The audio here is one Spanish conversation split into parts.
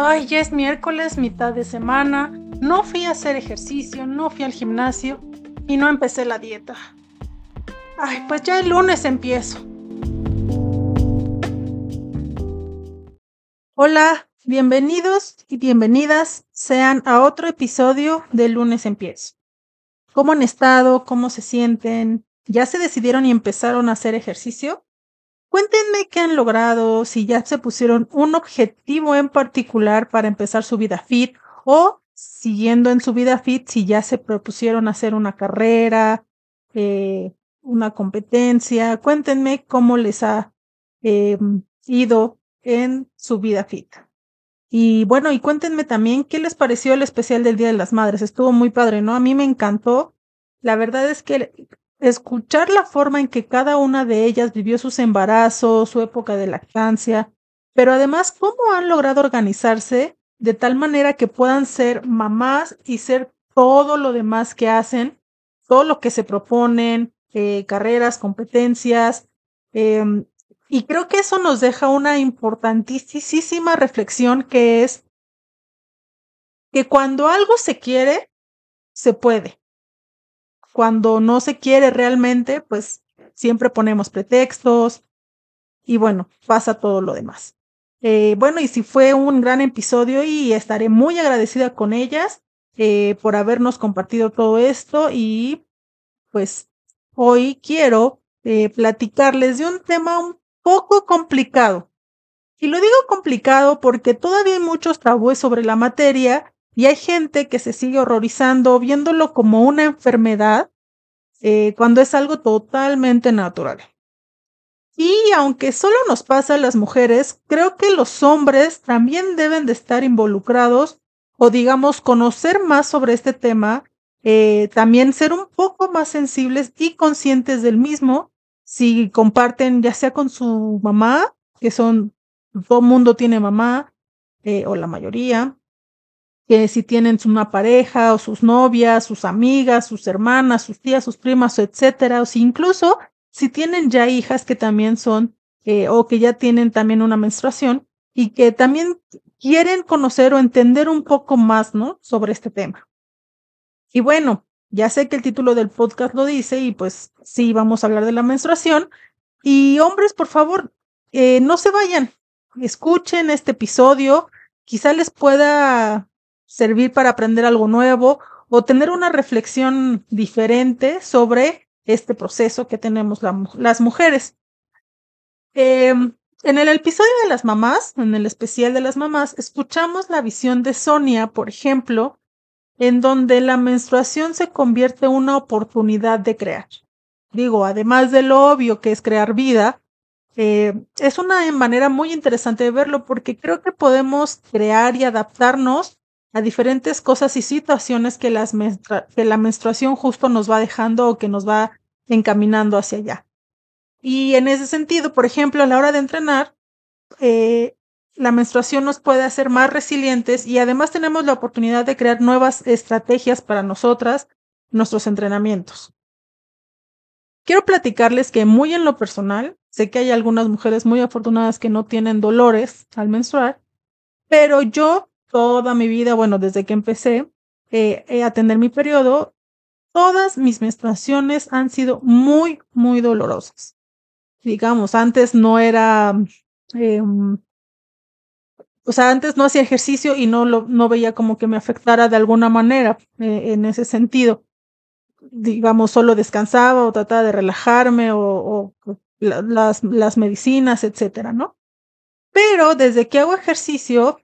Ay, ya es miércoles, mitad de semana. No fui a hacer ejercicio, no fui al gimnasio y no empecé la dieta. Ay, pues ya el lunes empiezo. Hola, bienvenidos y bienvenidas sean a otro episodio de lunes empiezo. ¿Cómo han estado? ¿Cómo se sienten? ¿Ya se decidieron y empezaron a hacer ejercicio? Cuéntenme qué han logrado, si ya se pusieron un objetivo en particular para empezar su vida fit o siguiendo en su vida fit, si ya se propusieron hacer una carrera, eh, una competencia. Cuéntenme cómo les ha eh, ido en su vida fit. Y bueno, y cuéntenme también qué les pareció el especial del Día de las Madres. Estuvo muy padre, ¿no? A mí me encantó. La verdad es que escuchar la forma en que cada una de ellas vivió sus embarazos, su época de lactancia, pero además cómo han logrado organizarse de tal manera que puedan ser mamás y ser todo lo demás que hacen, todo lo que se proponen, eh, carreras, competencias. Em, y creo que eso nos deja una importantísima reflexión que es que cuando algo se quiere, se puede cuando no se quiere realmente, pues siempre ponemos pretextos y bueno, pasa todo lo demás. Eh, bueno, y si fue un gran episodio y estaré muy agradecida con ellas eh, por habernos compartido todo esto y pues hoy quiero eh, platicarles de un tema un poco complicado. Y lo digo complicado porque todavía hay muchos tabúes sobre la materia y hay gente que se sigue horrorizando viéndolo como una enfermedad eh, cuando es algo totalmente natural. Y aunque solo nos pasa a las mujeres, creo que los hombres también deben de estar involucrados o digamos conocer más sobre este tema, eh, también ser un poco más sensibles y conscientes del mismo si comparten ya sea con su mamá, que son, todo mundo tiene mamá, eh, o la mayoría, que si tienen una pareja o sus novias, sus amigas, sus hermanas, sus tías, sus primas, etcétera, o si incluso si tienen ya hijas que también son eh, o que ya tienen también una menstruación y que también quieren conocer o entender un poco más, ¿no? Sobre este tema. Y bueno, ya sé que el título del podcast lo dice y pues sí, vamos a hablar de la menstruación. Y hombres, por favor, eh, no se vayan, escuchen este episodio, quizá les pueda servir para aprender algo nuevo o tener una reflexión diferente sobre este proceso que tenemos las mujeres. Em, en el episodio de las mamás, en el especial de las mamás, escuchamos la visión de Sonia, por ejemplo, en donde la menstruación se convierte en una oportunidad de crear. Digo, además de lo obvio que es crear vida, eh, es una manera muy interesante de verlo porque creo que podemos crear y adaptarnos a diferentes cosas y situaciones que, las que la menstruación justo nos va dejando o que nos va encaminando hacia allá. Y en ese sentido, por ejemplo, a la hora de entrenar, eh, la menstruación nos puede hacer más resilientes y además tenemos la oportunidad de crear nuevas estrategias para nosotras, nuestros entrenamientos. Quiero platicarles que muy en lo personal, sé que hay algunas mujeres muy afortunadas que no tienen dolores al menstruar, pero yo toda mi vida, bueno, desde que empecé eh, a tener mi periodo, todas mis menstruaciones han sido muy, muy dolorosas. Digamos, antes no era, em, o sea, antes no hacía ejercicio y no, lo, no veía como que me afectara de alguna manera eh, en ese sentido. Digamos, solo descansaba o trataba de relajarme o, o las, las medicinas, etcétera, ¿no? Pero desde que hago ejercicio,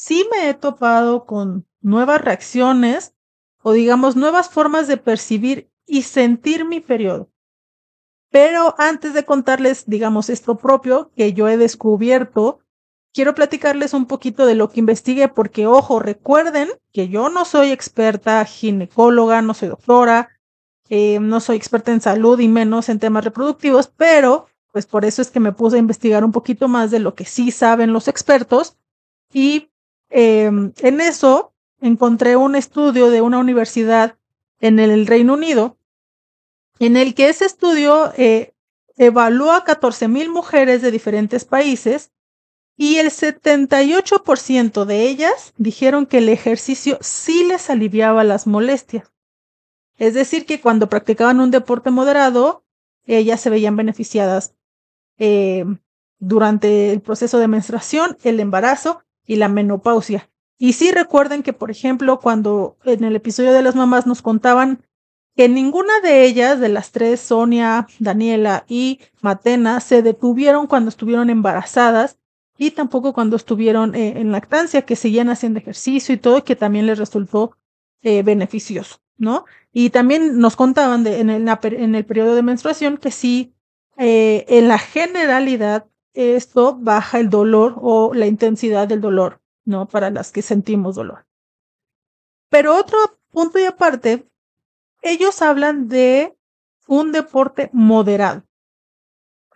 sí me he topado con nuevas reacciones o digamos nuevas formas de percibir y sentir mi periodo. Pero antes de contarles, digamos, esto propio que yo he descubierto, quiero platicarles un poquito de lo que investigué, porque ojo, recuerden que yo no soy experta ginecóloga, no soy doctora, eh, no soy experta en salud y menos en temas reproductivos, pero pues por eso es que me puse a investigar un poquito más de lo que sí saben los expertos y Em, en eso encontré un estudio de una universidad en el Reino Unido, en el que ese estudio eh, evalúa a 14 mil mujeres de diferentes países y el 78% de ellas dijeron que el ejercicio sí les aliviaba las molestias. Es decir, que cuando practicaban un deporte moderado, ellas se veían beneficiadas eh, durante el proceso de menstruación, el embarazo y la menopausia. Y sí recuerden que, por ejemplo, cuando en el episodio de las mamás nos contaban que ninguna de ellas, de las tres, Sonia, Daniela y Matena, se detuvieron cuando estuvieron embarazadas y tampoco cuando estuvieron eh, en lactancia, que seguían haciendo ejercicio y todo, que también les resultó eh, beneficioso, ¿no? Y también nos contaban de, en, el, en el periodo de menstruación que sí, eh, en la generalidad, esto baja el dolor o la intensidad del dolor, ¿no? Para las que sentimos dolor. Pero otro punto y aparte, ellos hablan de un deporte moderado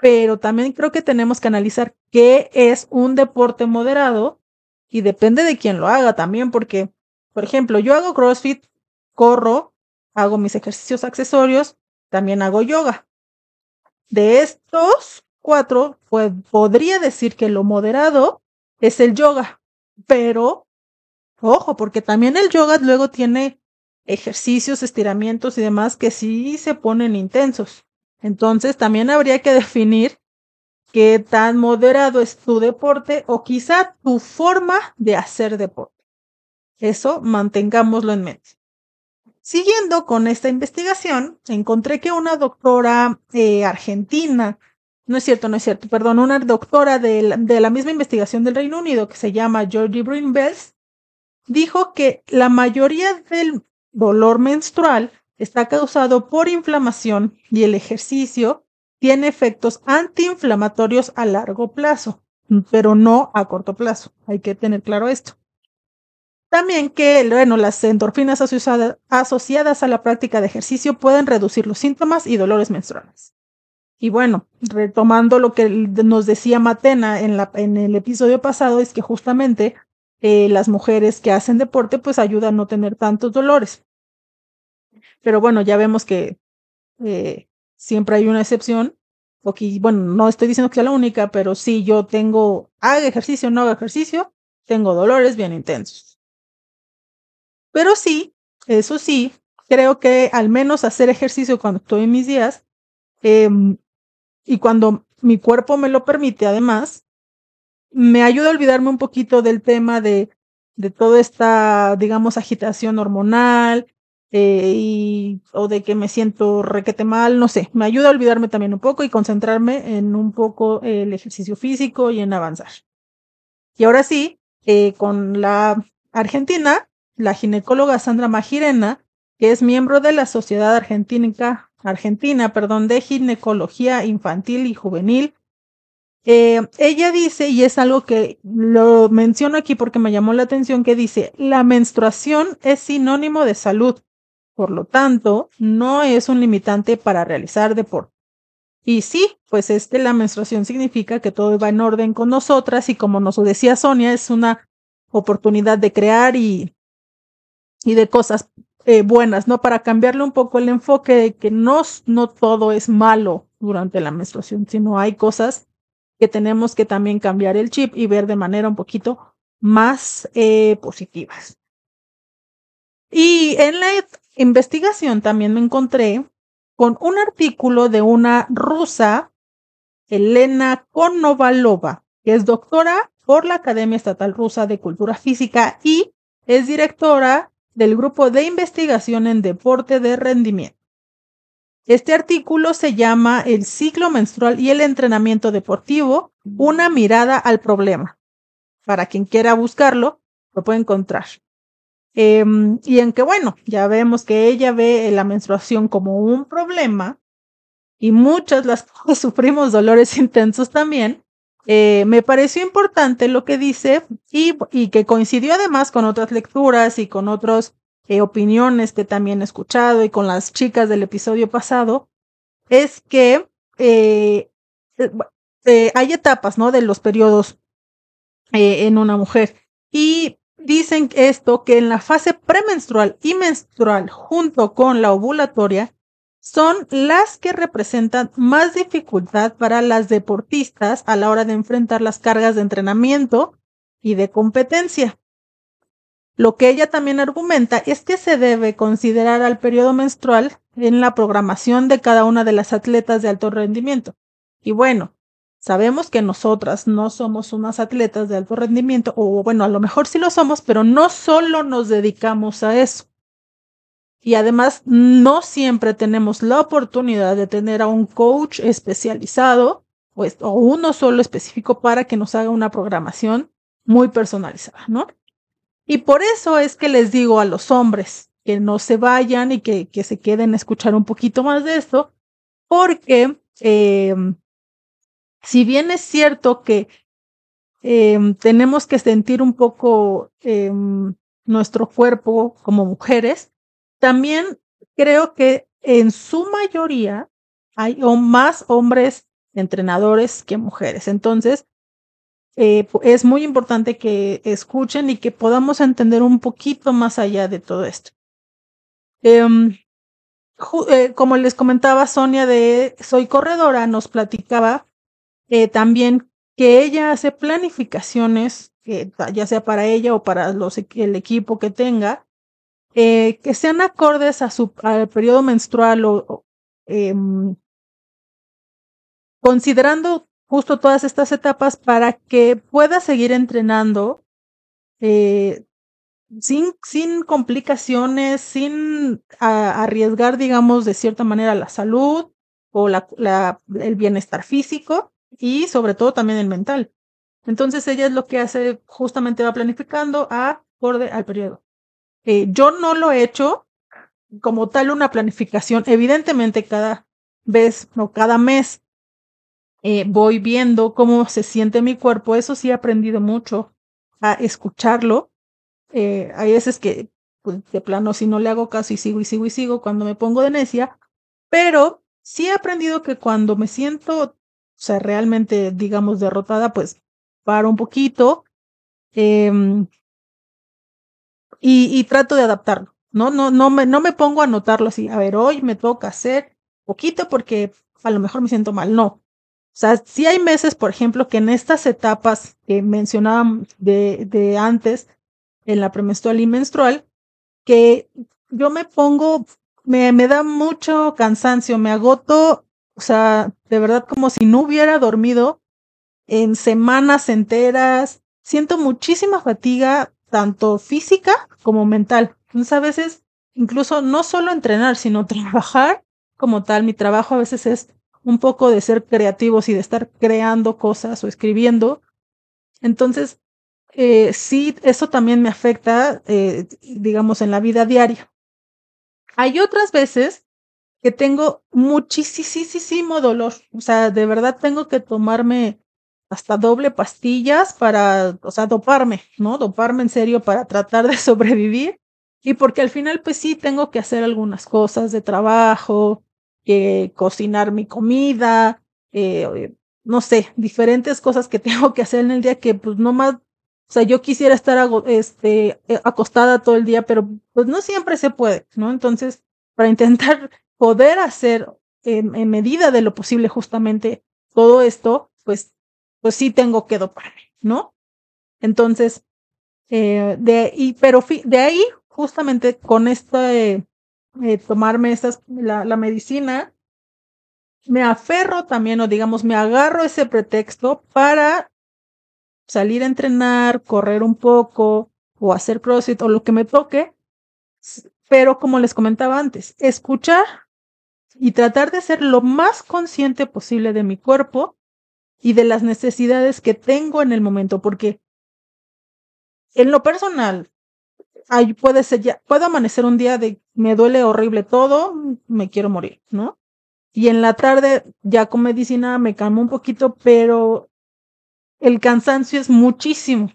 pero también creo que tenemos que analizar qué es un deporte moderado y depende de quién lo haga también, porque, por ejemplo, yo hago CrossFit, corro, hago mis ejercicios accesorios, también hago yoga. De estos cuatro, pues podría decir que lo moderado es el yoga, pero ojo, porque también el yoga luego tiene ejercicios, estiramientos y demás que sí se ponen intensos. Entonces también habría que definir qué tan moderado es tu deporte o quizá tu forma de hacer deporte. Eso mantengámoslo en mente. Siguiendo con esta investigación, encontré que una doctora eh, argentina, no es cierto, no es cierto, perdón, una doctora de la, misma investigación del Reino Unido que se llama Georgie Brinbells, dijo que la mayoría del dolor menstrual está causado por inflamación y el ejercicio tiene efectos antiinflamatorios a largo plazo, pero no a corto plazo. Hay que tener claro esto. También que, bueno, las endorfinas asociadas a la práctica de ejercicio pueden reducir los síntomas y dolores menstruales. Y bueno, retomando lo que nos decía Matena en, la, en el episodio pasado, es que justamente eh, las mujeres que hacen deporte pues ayudan a no tener tantos dolores. Pero bueno, ya vemos que eh, siempre hay una excepción. Porque, bueno, no estoy diciendo que sea la única, pero sí yo tengo, haga ejercicio o no haga ejercicio, tengo dolores bien intensos. Pero sí, eso sí, creo que al menos hacer ejercicio cuando estoy en mis días em, y cuando mi cuerpo me lo permite, además, me ayuda a olvidarme un poquito del tema de, de toda esta, digamos, agitación hormonal, eh, y, o de que me siento requete mal, no sé, me ayuda a olvidarme también un poco y concentrarme en un poco el ejercicio físico y en avanzar. Y ahora sí, eh, con la Argentina, la ginecóloga Sandra Magirena, que es miembro de la Sociedad Argentina, Argentina perdón, de Ginecología Infantil y Juvenil, eh, ella dice, y es algo que lo menciono aquí porque me llamó la atención, que dice, la menstruación es sinónimo de salud. Por lo tanto, no es un limitante para realizar deporte. Y sí, pues es que la menstruación significa que todo va en orden con nosotras y como nos decía Sonia, es una oportunidad de crear y, y de cosas eh, buenas, ¿no? Para cambiarle un poco el enfoque de que no, no todo es malo durante la menstruación, sino hay cosas que tenemos que también cambiar el chip y ver de manera un poquito más eh, positivas. Y en la investigación también me encontré con un artículo de una rusa, Elena Konovalova, que es doctora por la Academia Estatal Rusa de Cultura Física y es directora del grupo de investigación en deporte de rendimiento. Este artículo se llama El ciclo menstrual y el entrenamiento deportivo, una mirada al problema. Para quien quiera buscarlo, lo puede encontrar. Em, y en que, bueno, ya vemos que ella ve la menstruación como un problema y muchas las sufrimos dolores intensos también. Eh, me pareció importante lo que dice y, y, que coincidió además con otras lecturas y con otras eh, opiniones que también he escuchado y con las chicas del episodio pasado, es que eh, hay etapas, ¿no? De los periodos en una mujer. Y dicen esto que en la fase premenstrual y menstrual junto con la ovulatoria son las que representan más dificultad para las deportistas a la hora de enfrentar las cargas de entrenamiento y de competencia. Lo que ella también argumenta es que se debe considerar al periodo menstrual en la programación de cada una de las atletas de alto rendimiento. Y bueno, sabemos que nosotras no somos unas atletas de alto rendimiento, o bueno, a lo mejor sí lo somos, pero no solo nos dedicamos a eso. Y además, no siempre tenemos la oportunidad de tener a un coach especializado o uno solo específico para que nos haga una programación muy personalizada, ¿no? Y por eso es que les digo a los hombres que no se vayan y que, se queden a escuchar un poquito más de esto, porque eh, si bien es cierto que eh, tenemos que sentir un poco eh, nuestro cuerpo como mujeres, también creo que en su mayoría hay más hombres entrenadores que mujeres. Entonces, eh, es muy importante que escuchen y que podamos entender un poquito más allá de todo esto. Em, eh, como les comentaba Sonia de Soy Corredora, nos platicaba eh, también que ella hace planificaciones, ya sea para ella o para el equipo que tenga, eh, que sean acordes a su, al periodo menstrual o, em, considerando justo todas estas etapas para que pueda seguir entrenando eh, sin, sin complicaciones, sin arriesgar, digamos, de cierta manera la salud o la, el bienestar físico y sobre todo también el mental. Entonces ella es lo que hace, justamente va planificando acorde al periodo. Eh, yo no lo he hecho como tal una planificación. Evidentemente cada vez o cada mes eh, voy viendo cómo se siente mi cuerpo. Eso sí he aprendido mucho a escucharlo. Eh, hay veces que pues, de plano si no le hago caso y sigo y sigo y sigo cuando me pongo de necia, pero sí he aprendido que cuando me siento, o sea, realmente, digamos, derrotada, pues paro un poquito, eh, y, trato de adaptarlo. No, no, no me, no me pongo a anotarlo así. A ver, hoy me toca hacer poquito porque a lo mejor me siento mal. No. O sea, si hay meses, por ejemplo, que en estas etapas que mencionaba de, de antes, en la premenstrual y menstrual, que yo me pongo, me, me da mucho cansancio, me agoto, o sea, de verdad como si no hubiera dormido en semanas enteras, siento muchísima fatiga, tanto física como mental. Entonces a veces incluso no solo entrenar, sino trabajar como tal. Mi trabajo a veces es un poco de ser creativos y de estar creando cosas o escribiendo. Entonces, eh, sí, eso también me afecta, eh, digamos, en la vida diaria. Hay otras veces que tengo muchísimo dolor. O sea, de verdad tengo que tomarme hasta doble pastillas para, o sea, doparme, ¿no? Doparme en serio para tratar de sobrevivir. Y porque al final, pues sí, tengo que hacer algunas cosas de trabajo, eh, cocinar mi comida, eh, no sé, diferentes cosas que tengo que hacer en el día que pues no más, o sea, yo quisiera estar este, eh, acostada todo el día, pero pues no siempre se puede, ¿no? Entonces, para intentar poder hacer en medida de lo posible justamente todo esto, pues pues sí tengo que doparme, ¿no? Entonces, eh, de, y, pero de ahí, justamente con esta, eh, tomarme estas, la, la medicina, me aferro también, o digamos, me agarro ese pretexto para salir a entrenar, correr un poco, o hacer CrossFit, o lo que me toque, pero como les comentaba antes, escuchar y tratar de ser lo más consciente posible de mi cuerpo y de las necesidades que tengo en el momento, porque en lo personal, hay, puede ser ya, puedo amanecer un día de me duele horrible todo, me quiero morir, ¿no? Y en la tarde, ya con medicina me calmo un poquito, pero el cansancio es muchísimo.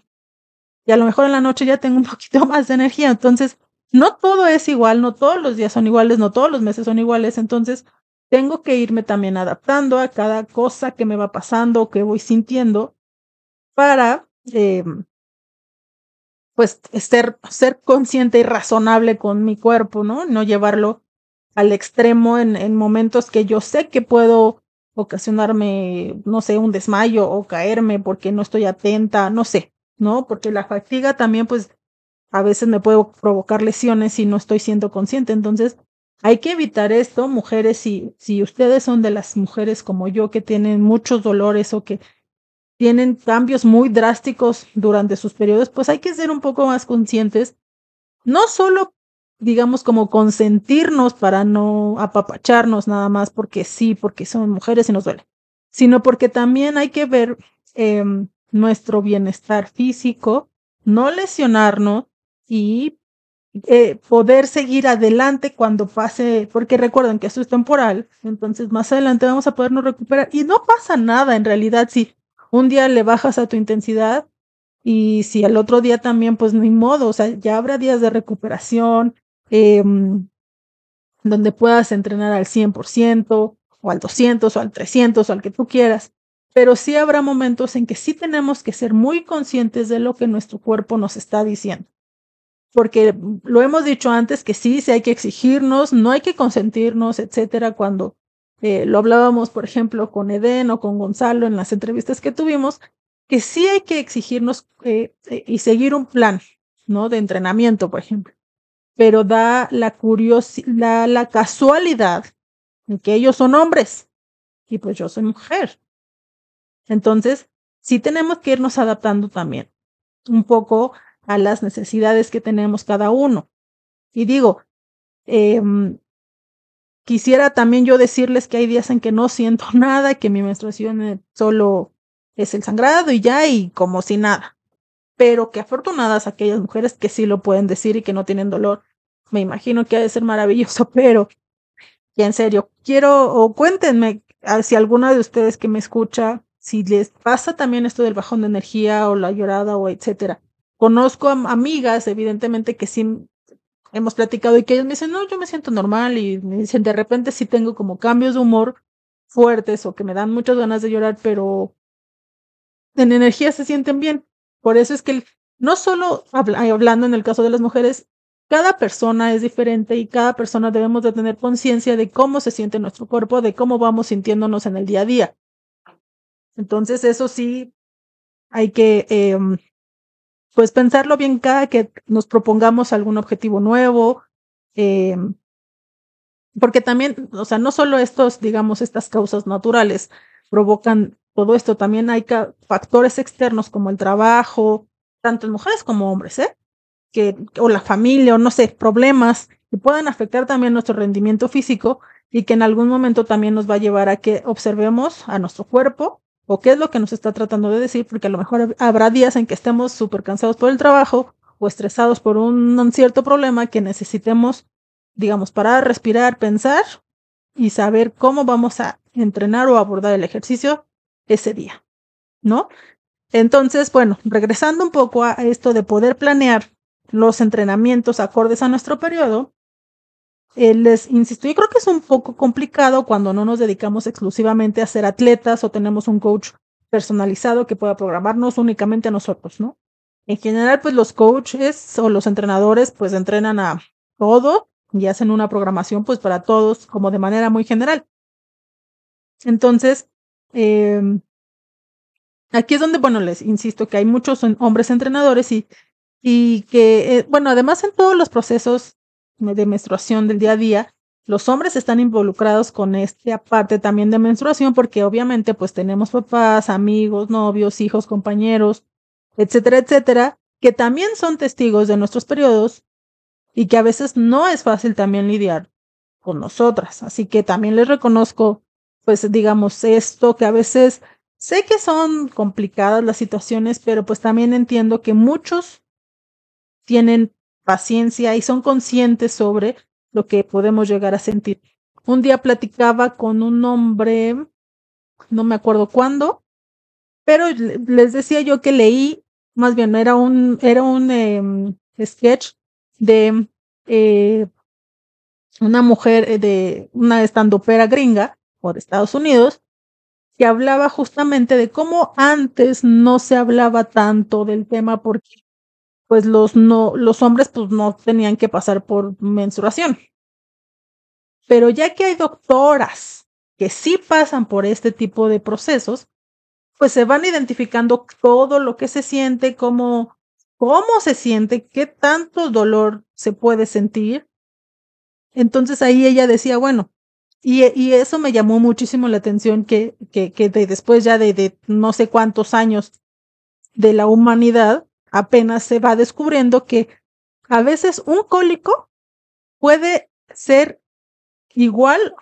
Y a lo mejor en la noche ya tengo un poquito más de energía. Entonces, no todo es igual, no todos los días son iguales, no todos los meses son iguales. Entonces, tengo que irme también adaptando a cada cosa que me va pasando, que voy sintiendo, para, eh, pues, ser, ser consciente y razonable con mi cuerpo, ¿no? No llevarlo al extremo en, en momentos que yo sé que puedo ocasionarme, no sé, un desmayo o caerme porque no estoy atenta, no sé, ¿no? Porque la fatiga también, pues, a veces me puede provocar lesiones si no estoy siendo consciente. Entonces, hay que evitar esto, mujeres, si, si ustedes son de las mujeres como yo que tienen muchos dolores o que tienen cambios muy drásticos durante sus periodos, pues hay que ser un poco más conscientes, no solo digamos, como consentirnos para no apapacharnos nada más porque sí, porque son mujeres y nos duele, sino porque también hay que ver em, nuestro bienestar físico, no lesionarnos y eh, poder seguir adelante cuando pase, porque recuerden que esto es temporal, entonces más adelante vamos a podernos recuperar y no pasa nada en realidad si un día le bajas a tu intensidad y si al otro día también, pues ni modo, o sea, ya habrá días de recuperación, Em, donde puedas entrenar al 100% o al 200 o al 300 o al que tú quieras. Pero sí habrá momentos en que sí tenemos que ser muy conscientes de lo que nuestro cuerpo nos está diciendo. Porque lo hemos dicho antes que sí, sí hay que exigirnos, no hay que consentirnos, etcétera. Cuando eh, lo hablábamos, por ejemplo, con Eden o con Gonzalo en las entrevistas que tuvimos, que sí hay que exigirnos eh, eh, y seguir un plan, ¿no? De entrenamiento, por ejemplo pero da la curiosidad, la casualidad en que ellos son hombres y pues yo soy mujer. Entonces, sí tenemos que irnos adaptando también un poco a las necesidades que tenemos cada uno. Y digo, em, quisiera también yo decirles que hay días en que no siento nada, que mi menstruación solo es el sangrado y ya, y como si nada pero que afortunadas aquellas mujeres que sí lo pueden decir y que no tienen dolor. Me imagino que ha de ser maravilloso, pero y en serio, quiero o cuéntenme si alguna de ustedes que me escucha, si les pasa también esto del bajón de energía o la llorada o etcétera. Conozco amigas, evidentemente, que sí hemos platicado y que ellos me dicen, no, yo me siento normal y me dicen, de repente sí tengo como cambios de humor fuertes o que me dan muchas ganas de llorar, pero en energía se sienten bien. Por eso es que no solo hablando en el caso de las mujeres, cada persona es diferente y cada persona debemos de tener conciencia de cómo se siente nuestro cuerpo, de cómo vamos sintiéndonos en el día a día. Entonces, eso sí, hay que, em, pues, pensarlo bien cada que nos propongamos algún objetivo nuevo, em, porque también, o sea, no solo estos, digamos, estas causas naturales provocan todo esto. También hay factores externos como el trabajo, tanto en mujeres como hombres, ¿eh? Que, o la familia, o no sé, problemas que puedan afectar también nuestro rendimiento físico y que en algún momento también nos va a llevar a que observemos a nuestro cuerpo o qué es lo que nos está tratando de decir, porque a lo mejor habrá días en que estemos súper cansados por el trabajo o estresados por un, cierto problema que necesitemos, digamos, parar, respirar, pensar y saber cómo vamos a entrenar o abordar el ejercicio ese día, ¿no? Entonces, bueno, regresando un poco a esto de poder planear los entrenamientos acordes a nuestro periodo, eh, les insisto, yo creo que es un poco complicado cuando no nos dedicamos exclusivamente a ser atletas o tenemos un coach personalizado que pueda programarnos únicamente a nosotros, ¿no? En general, pues los coaches o los entrenadores pues entrenan a todo y hacen una programación pues para todos como de manera muy general. Entonces, Em, aquí es donde, bueno, les insisto que hay muchos hombres entrenadores y, y que, eh, bueno, además en todos los procesos de menstruación del día a día, los hombres están involucrados con esta parte también de menstruación porque obviamente pues tenemos papás, amigos, novios, hijos, compañeros, etcétera, etcétera, que también son testigos de nuestros periodos y que a veces no es fácil también lidiar con nosotras. Así que también les reconozco pues digamos esto, que a veces sé que son complicadas las situaciones, pero pues también entiendo que muchos tienen paciencia y son conscientes sobre lo que podemos llegar a sentir. Un día platicaba con un hombre, no me acuerdo cuándo, pero les decía yo que leí, más bien era un, era un em, sketch de eh, una mujer, eh, de una estandopera gringa, de Estados Unidos, que hablaba justamente de cómo antes no se hablaba tanto del tema porque pues los no los hombres pues no tenían que pasar por menstruación. Pero ya que hay doctoras que sí pasan por este tipo de procesos, pues se van identificando todo lo que se siente, cómo, cómo se siente, qué tanto dolor se puede sentir. Entonces ahí ella decía, bueno, y, y eso me llamó muchísimo la atención que, que, que de después ya de, de no sé cuántos años de la humanidad, apenas se va descubriendo que a veces un cólico puede ser igual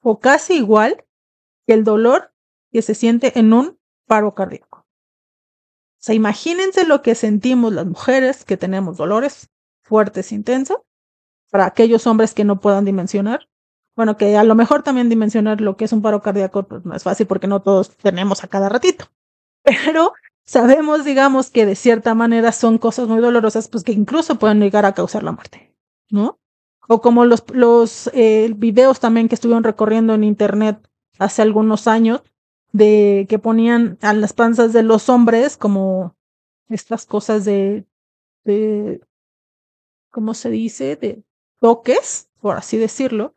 o casi igual que el dolor que se siente en un paro cardíaco. O sea, imagínense lo que sentimos las mujeres que tenemos dolores fuertes, intensos, para aquellos hombres que no puedan dimensionar. Bueno, que a lo mejor también dimensionar lo que es un paro cardíaco pues no es fácil porque no todos tenemos a cada ratito. Pero sabemos, digamos, que de cierta manera son cosas muy dolorosas, pues que incluso pueden llegar a causar la muerte, ¿no? O como los, los eh, videos también que estuvieron recorriendo en internet hace algunos años, de que ponían a las panzas de los hombres como estas cosas de, de ¿cómo se dice? De toques, por así decirlo,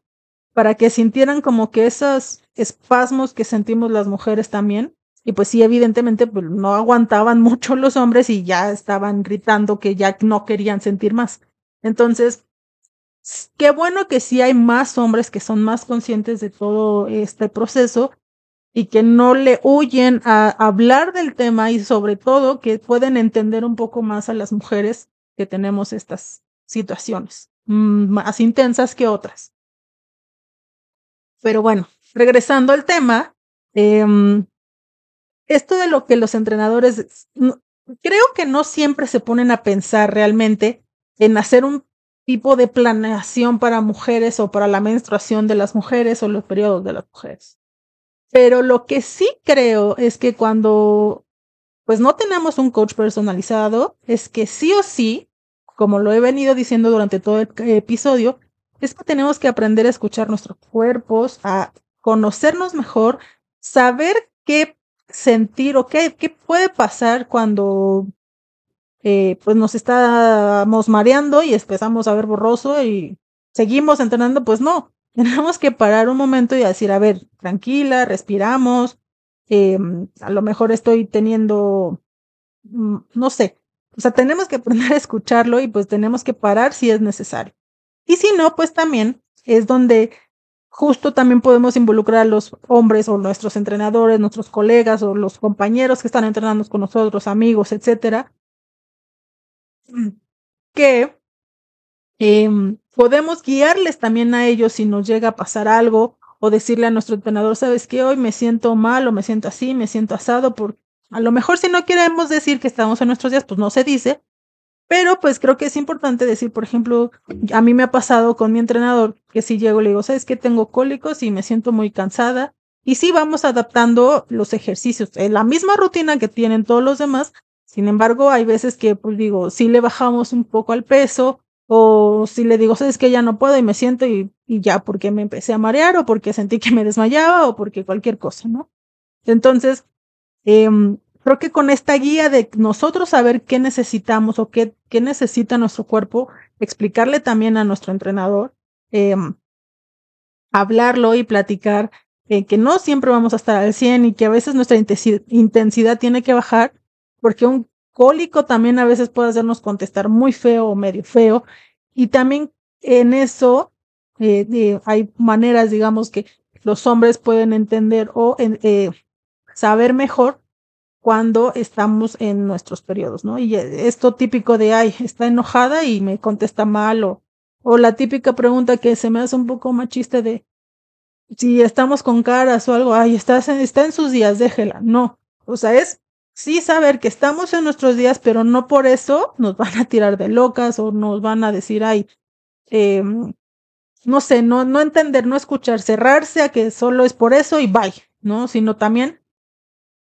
para que sintieran como que esos espasmos que sentimos las mujeres también, y pues sí, evidentemente pues, no aguantaban mucho los hombres y ya estaban gritando que ya no querían sentir más. Entonces, qué bueno que sí hay más hombres que son más conscientes de todo este proceso y que no le huyen a hablar del tema y sobre todo que pueden entender un poco más a las mujeres que tenemos estas situaciones mm, más intensas que otras. Pero bueno, regresando al tema, eh, esto de lo que los entrenadores, creo que no siempre se ponen a pensar realmente en hacer un tipo de planeación para mujeres o para la menstruación de las mujeres o los periodos de las mujeres. Pero lo que sí creo es que cuando pues no tenemos un coach personalizado, es que sí o sí, como lo he venido diciendo durante todo el episodio, es que tenemos que aprender a escuchar nuestros cuerpos, a conocernos mejor, saber qué sentir o qué, puede pasar cuando eh, pues nos estamos mareando y empezamos a ver borroso y seguimos entrenando, pues no, tenemos que parar un momento y decir, a ver, tranquila, respiramos, eh, a lo mejor estoy teniendo, mm, no sé, o sea, tenemos que aprender a escucharlo y pues tenemos que parar si es necesario. Y si no, pues también es donde justo también podemos involucrar a los hombres o nuestros entrenadores, nuestros colegas o los compañeros que están entrenando con nosotros, amigos, etcétera, que em, podemos guiarles también a ellos si nos llega a pasar algo o decirle a nuestro entrenador, sabes que hoy me siento mal o me siento así, me siento asado, por a lo mejor si no queremos decir que estamos en nuestros días, pues no se dice, pero pues creo que es importante decir, por ejemplo, a mí me ha pasado con mi entrenador que si llego le digo, sabes que tengo cólicos y me siento muy cansada. Y sí vamos adaptando los ejercicios, en la misma rutina que tienen todos los demás. Sin embargo, hay veces que, pues digo, si le bajamos un poco al peso o si le digo, sabes que ya no puedo y me siento y, y ya porque me empecé a marear o porque sentí que me desmayaba o porque cualquier cosa, ¿no? Entonces, eh, creo que con esta guía de nosotros saber qué necesitamos o qué, qué necesita nuestro cuerpo, explicarle también a nuestro entrenador, eh, hablarlo y platicar eh, que no siempre vamos a estar al 100 y que a veces nuestra intensidad tiene que bajar porque un cólico también a veces puede hacernos contestar muy feo o medio feo. Y también en eso eh, hay maneras, digamos, que los hombres pueden entender o eh, saber mejor cuando estamos en nuestros periodos, ¿no? Y esto típico de, ay, está enojada y me contesta mal, o, o la típica pregunta que se me hace un poco machista de, si estamos con caras o algo, ay, está, está en sus días, déjela. No, o sea, es sí saber que estamos en nuestros días, pero no por eso nos van a tirar de locas o nos van a decir, ay, eh, no sé, no, no entender, no escuchar, cerrarse a que solo es por eso y bye, ¿no? Sino también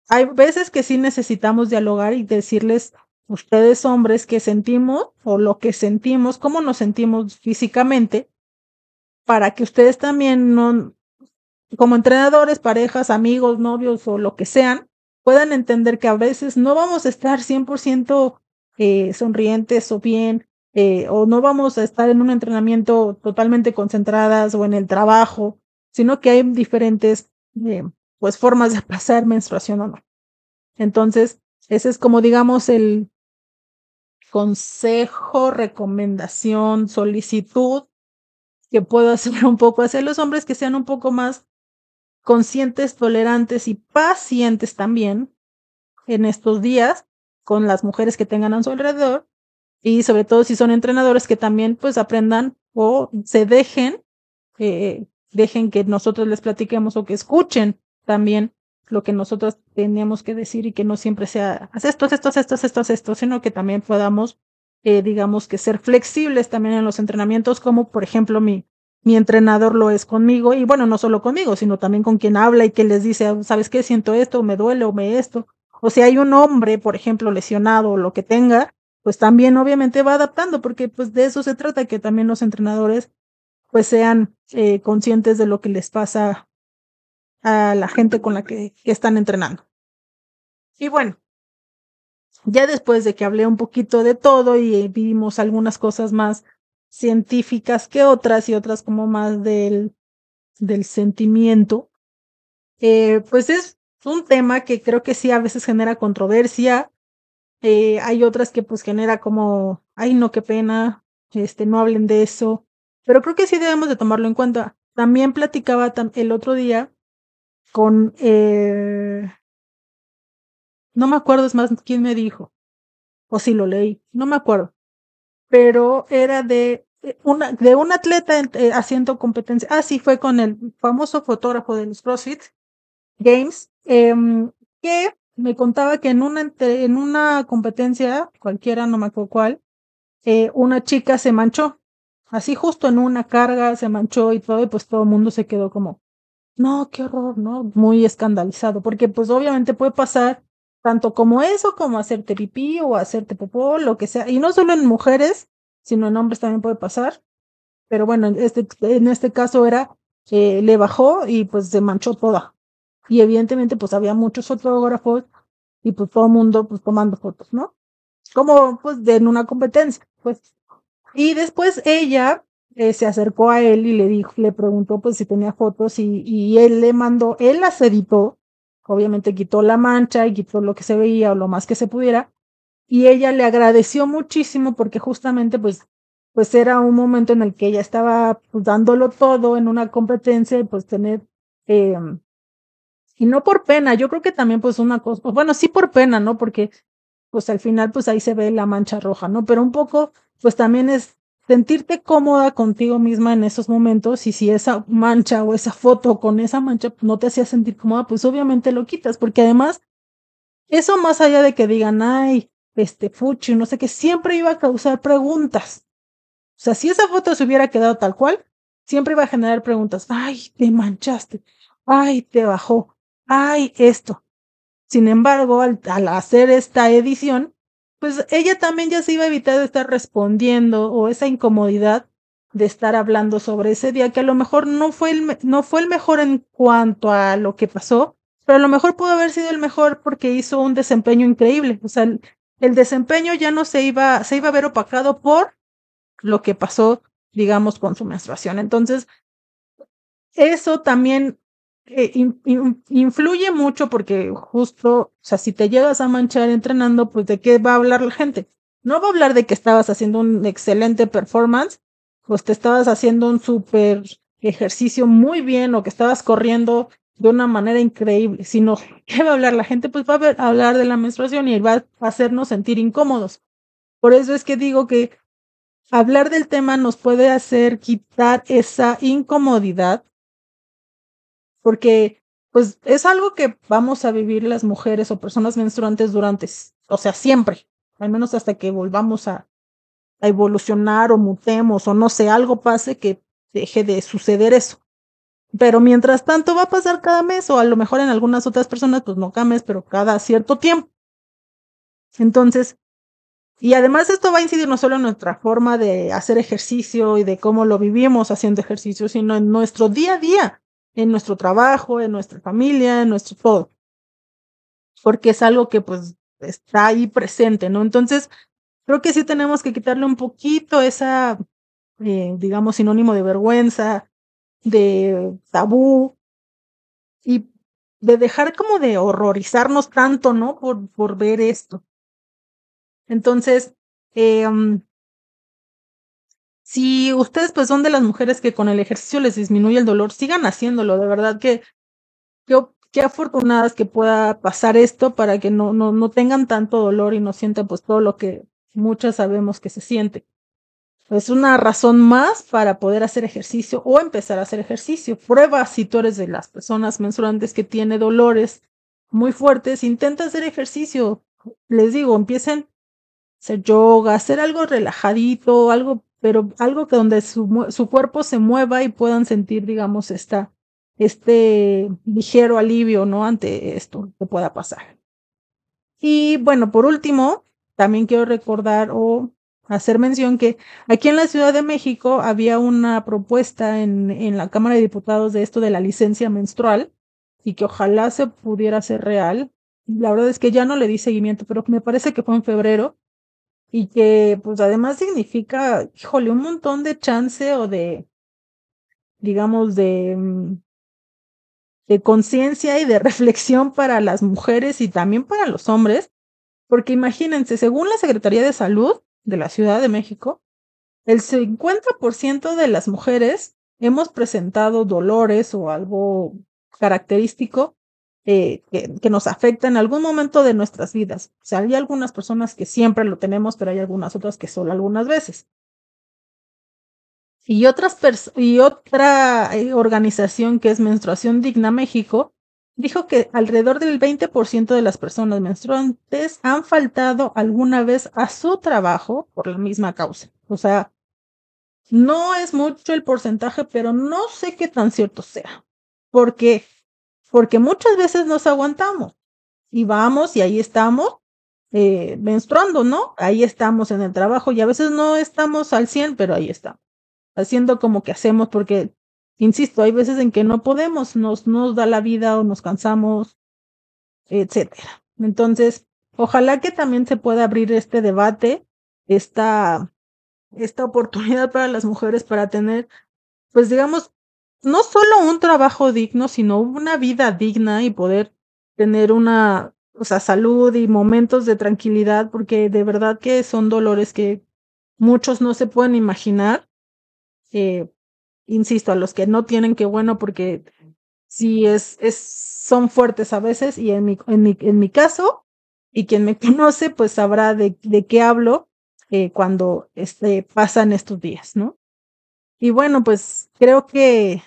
hay veces que sí necesitamos dialogar y decirles, ustedes hombres, qué sentimos o lo que sentimos, cómo nos sentimos físicamente, para que ustedes también no, como entrenadores, parejas, amigos, novios o lo que sean, puedan entender que a veces no vamos a estar 100% eh, sonrientes o bien eh, o no vamos a estar en un entrenamiento totalmente concentradas o en el trabajo, sino que hay diferentes eh, pues formas de pasar menstruación o no. Entonces, ese es como digamos el consejo, recomendación, solicitud que puedo hacer un poco hacia los hombres que sean un poco más conscientes, tolerantes y pacientes también en estos días con las mujeres que tengan a su alrededor y sobre todo si son entrenadores que también pues aprendan o se dejen, eh, dejen que nosotros les platiquemos o que escuchen también lo que nosotros tenemos que decir y que no siempre sea haz esto, esto, esto, esto, esto, sino que también podamos, eh, digamos que ser flexibles también en los entrenamientos, como por ejemplo mi, mi entrenador lo es conmigo y bueno, no solo conmigo, sino también con quien habla y que les dice, ¿sabes qué? Siento esto, me duele o me esto. O si hay un hombre, por ejemplo, lesionado o lo que tenga, pues también obviamente va adaptando, porque pues de eso se trata, que también los entrenadores pues sean eh, conscientes de lo que les pasa a la gente con la que, que están entrenando. Y bueno, ya después de que hablé un poquito de todo y vimos algunas cosas más científicas que otras y otras como más del, del sentimiento, eh, pues es un tema que creo que sí a veces genera controversia. Eh, hay otras que pues genera como, ay no, qué pena, este, no hablen de eso. Pero creo que sí debemos de tomarlo en cuenta. También platicaba el otro día con, eh, no me acuerdo, es más, quién me dijo, o si lo leí, no me acuerdo, pero era de eh, una, de un atleta eh, haciendo competencia. Ah, sí, fue con el famoso fotógrafo de los CrossFit Games, em, que me contaba que en una, en una competencia, cualquiera, no me acuerdo cuál, una chica se manchó. Así justo en una carga se manchó y todo, y pues todo el mundo se quedó como, no, qué horror, ¿no? Muy escandalizado, porque pues obviamente puede pasar tanto como eso, como hacerte pipí o hacerte popó, lo que sea, y no solo en mujeres, sino en hombres también puede pasar. Pero bueno, en este, en este caso era, que le bajó y pues se manchó toda. Y evidentemente pues había muchos fotógrafos y pues todo el mundo pues tomando fotos, ¿no? Como pues en una competencia, pues. Y después ella eh, se acercó a él y le dijo, le preguntó pues si tenía fotos y, y él le mandó, él las editó, obviamente quitó la mancha y quitó lo que se veía o lo más que se pudiera, y ella le agradeció muchísimo porque justamente pues pues era un momento en el que ella estaba pues, dándolo todo en una competencia y pues tener eh, y no por pena, yo creo que también pues una cosa, bueno, sí por pena, ¿no? Porque pues al final pues ahí se ve la mancha roja, ¿no? Pero un poco pues también es sentirte cómoda contigo misma en esos momentos y si esa mancha o esa foto con esa mancha no te hacía sentir cómoda, pues obviamente lo quitas, porque además eso más allá de que digan, ay, este fuchi, no sé qué, siempre iba a causar preguntas. O sea, si esa foto se hubiera quedado tal cual, siempre iba a generar preguntas. Ay, te manchaste. Ay, te bajó. Ay, esto. Sin embargo, al, hacer esta edición, pues ella también ya se iba a evitar de estar respondiendo o esa incomodidad de estar hablando sobre ese día que a lo mejor no fue el, no fue el mejor en cuanto a lo que pasó, pero a lo mejor pudo haber sido el mejor porque hizo un desempeño increíble. O sea, el desempeño ya no se iba, se iba a ver opacado por lo que pasó, digamos, con su menstruación. Entonces, eso también influye mucho porque justo, o sea, si te llegas a manchar entrenando, pues de qué va a hablar la gente. No va a hablar de que estabas haciendo un excelente performance, pues te estabas haciendo un súper ejercicio muy bien o que estabas corriendo de una manera increíble, sino ¿qué va a hablar la gente? Pues va a hablar de la menstruación y va a hacernos sentir incómodos. Por eso es que digo que hablar del tema nos puede hacer quitar esa incomodidad, porque pues es algo que vamos a vivir las mujeres o personas menstruantes durante, o sea, siempre, al menos hasta que volvamos a, a evolucionar o mutemos o no sé, algo pase que deje de suceder eso. Pero mientras tanto va a pasar cada mes o a lo mejor en algunas otras personas, pues no cada mes, pero cada cierto tiempo. Entonces, y además esto va a incidir no solo en nuestra forma de hacer ejercicio y de cómo lo vivimos haciendo ejercicio, sino en nuestro día a día, en nuestro trabajo, en nuestra familia, en nuestro todo. Porque es algo que pues está ahí presente, ¿no? Entonces, creo que sí tenemos que quitarle un poquito esa, eh, digamos, sinónimo de vergüenza, de tabú y de dejar como de horrorizarnos tanto, ¿no? Por, por ver esto. Entonces, eh, si ustedes pues son de las mujeres que con el ejercicio les disminuye el dolor, sigan haciéndolo, de verdad que yo qué afortunadas que pueda pasar esto para que no, no, no tengan tanto dolor y no sientan pues todo lo que muchas sabemos que se siente. Es una razón más para poder hacer ejercicio o empezar a hacer ejercicio. Prueba si tú eres de las personas menstruantes que tiene dolores muy fuertes, intenta hacer ejercicio. Les digo, empiecen a hacer yoga, hacer algo relajadito, algo pero algo que donde su, su cuerpo se mueva y puedan sentir, digamos, esta, este ligero alivio, ¿no? Ante esto que pueda pasar. Y bueno, por último, también quiero recordar o hacer mención que aquí en la Ciudad de México había una propuesta en, en la Cámara de Diputados de esto de la licencia menstrual y que ojalá se pudiera hacer real. La verdad es que ya no le di seguimiento, pero me parece que fue en febrero y que pues además significa, híjole, un montón de chance o de, digamos, de, mm, de conciencia y de reflexión para las mujeres y también para los hombres, porque imagínense, según la Secretaría de Salud de la Ciudad de México, el 50% de las mujeres hemos presentado dolores o algo característico eh, que, nos afecta en algún momento de nuestras vidas. O sea, hay algunas personas que siempre lo tenemos, pero hay algunas otras que solo algunas veces. Y, otras y otra eh, organización que es Menstruación Digna México dijo que alrededor del 20% de las personas menstruantes han faltado alguna vez a su trabajo por la misma causa. O sea, no es mucho el porcentaje, pero no sé qué tan cierto sea. Porque porque muchas veces nos aguantamos y vamos y ahí estamos eh, menstruando, ¿no? Ahí estamos en el trabajo y a veces no estamos al 100, pero ahí estamos, haciendo como que hacemos porque, insisto, hay veces en que no podemos, nos, nos da la vida o nos cansamos, etcétera. Entonces, ojalá que también se pueda abrir este debate, esta, esta oportunidad para las mujeres para tener, pues digamos, no solo un trabajo digno, sino una vida digna y poder tener una, o sea, salud y momentos de tranquilidad, porque de verdad que son dolores que muchos no se pueden imaginar. Eh, insisto, a los que no tienen, que bueno, porque sí es, es, son fuertes a veces y en mi, en mi, en mi caso, y quien me conoce, pues sabrá de, de qué hablo eh, cuando este, pasan estos días, ¿no? Y bueno, pues creo que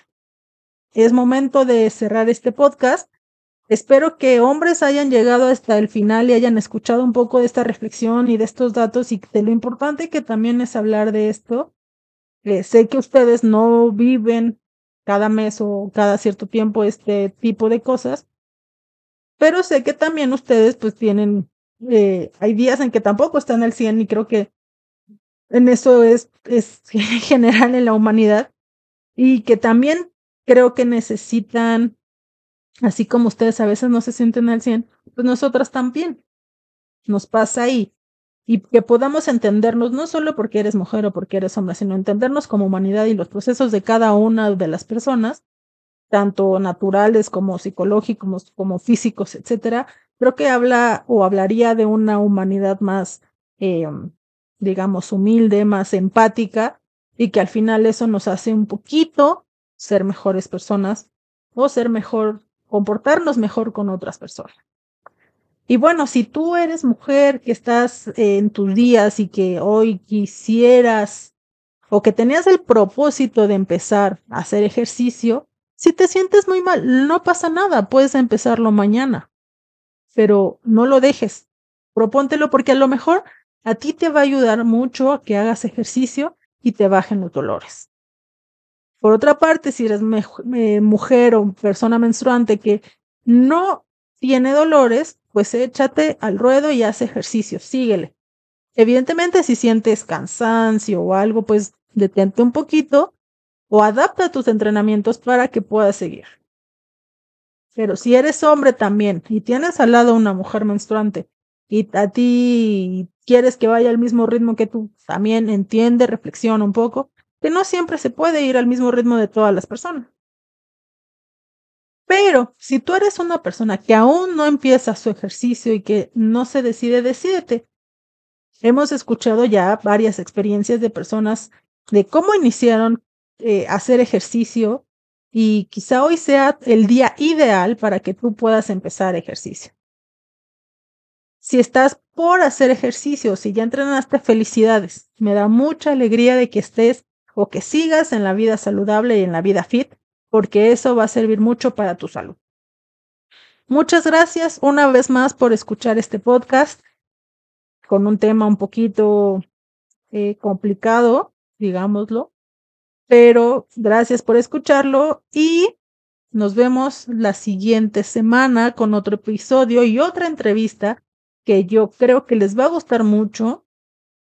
es momento de cerrar este podcast. Espero que hombres hayan llegado hasta el final y hayan escuchado un poco de esta reflexión y de estos datos y de lo importante que también es hablar de esto. Eh, sé que ustedes no viven cada mes o cada cierto tiempo este tipo de cosas, pero sé que también ustedes pues tienen, eh, hay días en que tampoco están al 100 y creo que en eso es, es general en la humanidad y que también creo que necesitan, así como ustedes a veces no se sienten al 100, pues nosotras también. Nos pasa ahí. Y que podamos entendernos, no solo porque eres mujer o porque eres hombre, sino entendernos como humanidad y los procesos de cada una de las personas, tanto naturales como psicológicos, como físicos, etcétera, creo que habla o hablaría de una humanidad más eh, digamos, humilde, más empática y que al final eso nos hace un poquito ser mejores personas o ser mejor, comportarnos mejor con otras personas. Y bueno, si tú eres mujer que estás en tus días y que hoy quisieras o que tenías el propósito de empezar a hacer ejercicio, si te sientes muy mal, no pasa nada, puedes empezarlo mañana, pero no lo dejes, propóntelo porque a lo mejor a ti te va a ayudar mucho a que hagas ejercicio y te bajen los dolores. Por otra parte, si eres mujer o persona menstruante que no tiene dolores, pues échate al ruedo y haz ejercicio, síguele. Evidentemente, si sientes cansancio o algo, pues detente un poquito o adapta tus entrenamientos para que puedas seguir. Pero si eres hombre también y tienes al lado una mujer menstruante y a ti quieres que vaya al mismo ritmo que tú, también entiende, reflexiona un poco, que no siempre se puede ir al mismo ritmo de todas las personas. Pero si tú eres una persona que aún no empieza su ejercicio y que no se decide, decídete. Hemos escuchado ya varias experiencias de personas de cómo iniciaron eh, hacer ejercicio y quizá hoy sea el día ideal para que tú puedas empezar ejercicio. Si estás por hacer ejercicio, si ya entrenaste, felicidades. Me da mucha alegría de que estés o que sigas en la vida saludable y en la vida fit, porque eso va a servir mucho para tu salud. Muchas gracias una vez más por escuchar este podcast con un tema un poquito eh, complicado, digámoslo, pero gracias por escucharlo y nos vemos la siguiente semana con otro episodio y otra entrevista que yo creo que les va a gustar mucho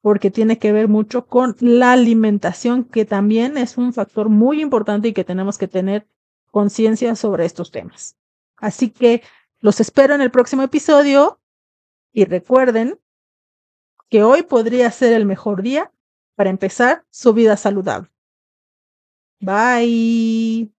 porque tiene que ver mucho con la alimentación, que también es un factor muy importante y que tenemos que tener conciencia sobre estos temas. Así que los espero en el próximo episodio y recuerden que hoy podría ser el mejor día para empezar su vida saludable. Bye.